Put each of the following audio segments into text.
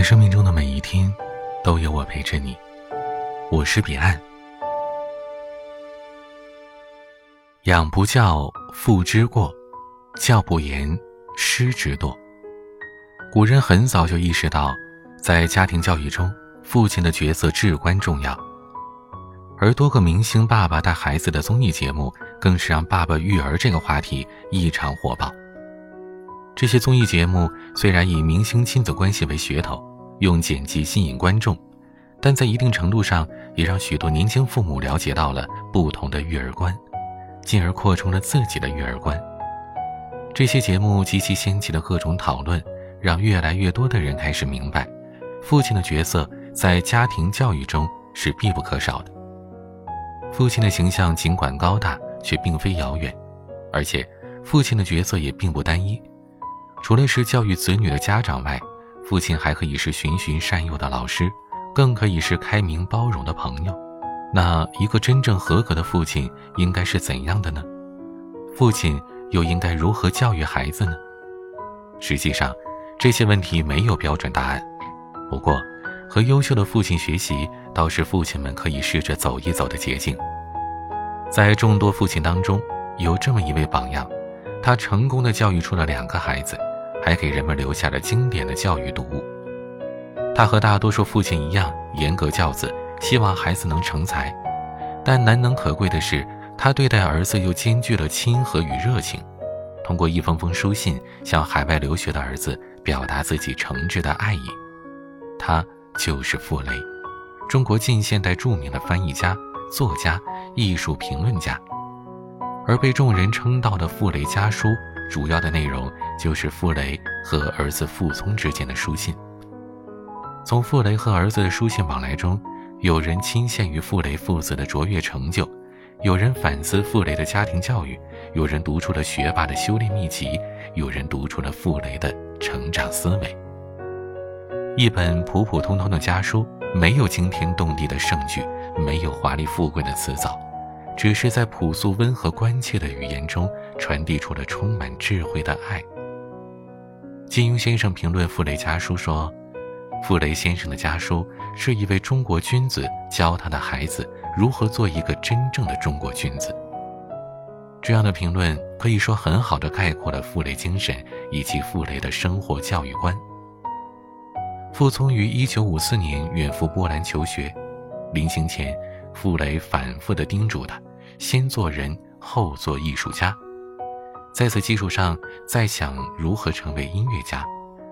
在生命中的每一天，都有我陪着你。我是彼岸。养不教，父之过；教不严，师之惰。古人很早就意识到，在家庭教育中，父亲的角色至关重要。而多个明星爸爸带孩子的综艺节目，更是让“爸爸育儿”这个话题异常火爆。这些综艺节目虽然以明星亲子关系为噱头，用剪辑吸引观众，但在一定程度上也让许多年轻父母了解到了不同的育儿观，进而扩充了自己的育儿观。这些节目及其掀起的各种讨论，让越来越多的人开始明白，父亲的角色在家庭教育中是必不可少的。父亲的形象尽管高大，却并非遥远，而且父亲的角色也并不单一。除了是教育子女的家长外，父亲还可以是循循善诱的老师，更可以是开明包容的朋友。那一个真正合格的父亲应该是怎样的呢？父亲又应该如何教育孩子呢？实际上，这些问题没有标准答案。不过，和优秀的父亲学习，倒是父亲们可以试着走一走的捷径。在众多父亲当中，有这么一位榜样，他成功的教育出了两个孩子。还给人们留下了经典的教育读物。他和大多数父亲一样严格教子，希望孩子能成才。但难能可贵的是，他对待儿子又兼具了亲和与热情。通过一封封书信，向海外留学的儿子表达自己诚挚的爱意。他就是傅雷，中国近现代著名的翻译家、作家、艺术评论家。而被众人称道的《傅雷家书》。主要的内容就是傅雷和儿子傅聪之间的书信。从傅雷和儿子的书信往来中，有人倾羡于傅雷父子的卓越成就，有人反思傅雷的家庭教育，有人读出了学霸的修炼秘籍，有人读出了傅雷的成长思维。一本普普通通的家书，没有惊天动地的盛举，没有华丽富贵的辞藻。只是在朴素、温和、关切的语言中，传递出了充满智慧的爱。金庸先生评论傅雷家书说：“傅雷先生的家书是一位中国君子教他的孩子如何做一个真正的中国君子。”这样的评论可以说很好的概括了傅雷精神以及傅雷的生活教育观。傅聪于1954年远赴波兰求学，临行前，傅雷反复地叮嘱他。先做人，后做艺术家，在此基础上再想如何成为音乐家，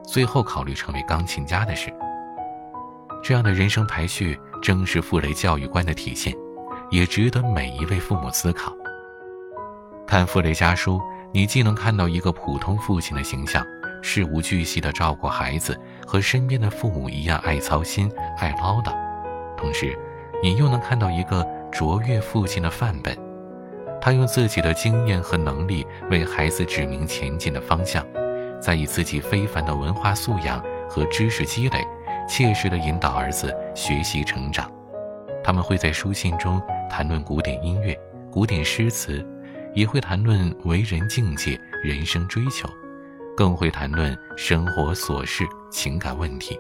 最后考虑成为钢琴家的事。这样的人生排序正是傅雷教育观的体现，也值得每一位父母思考。看傅雷家书，你既能看到一个普通父亲的形象，事无巨细地照顾孩子，和身边的父母一样爱操心、爱唠叨，同时，你又能看到一个。卓越父亲的范本，他用自己的经验和能力为孩子指明前进的方向，再以自己非凡的文化素养和知识积累，切实地引导儿子学习成长。他们会在书信中谈论古典音乐、古典诗词，也会谈论为人境界、人生追求，更会谈论生活琐事、情感问题。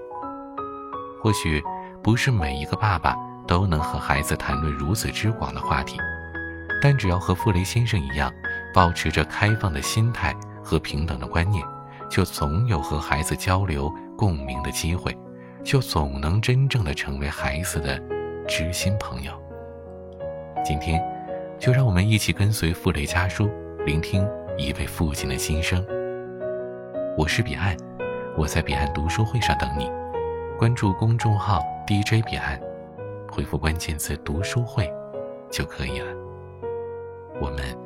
或许不是每一个爸爸。都能和孩子谈论如此之广的话题，但只要和傅雷先生一样，保持着开放的心态和平等的观念，就总有和孩子交流共鸣的机会，就总能真正的成为孩子的知心朋友。今天，就让我们一起跟随傅雷家书，聆听一位父亲的心声。我是彼岸，我在彼岸读书会上等你，关注公众号 DJ 彼岸。回复关键词“读书会”就可以了。我们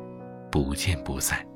不见不散。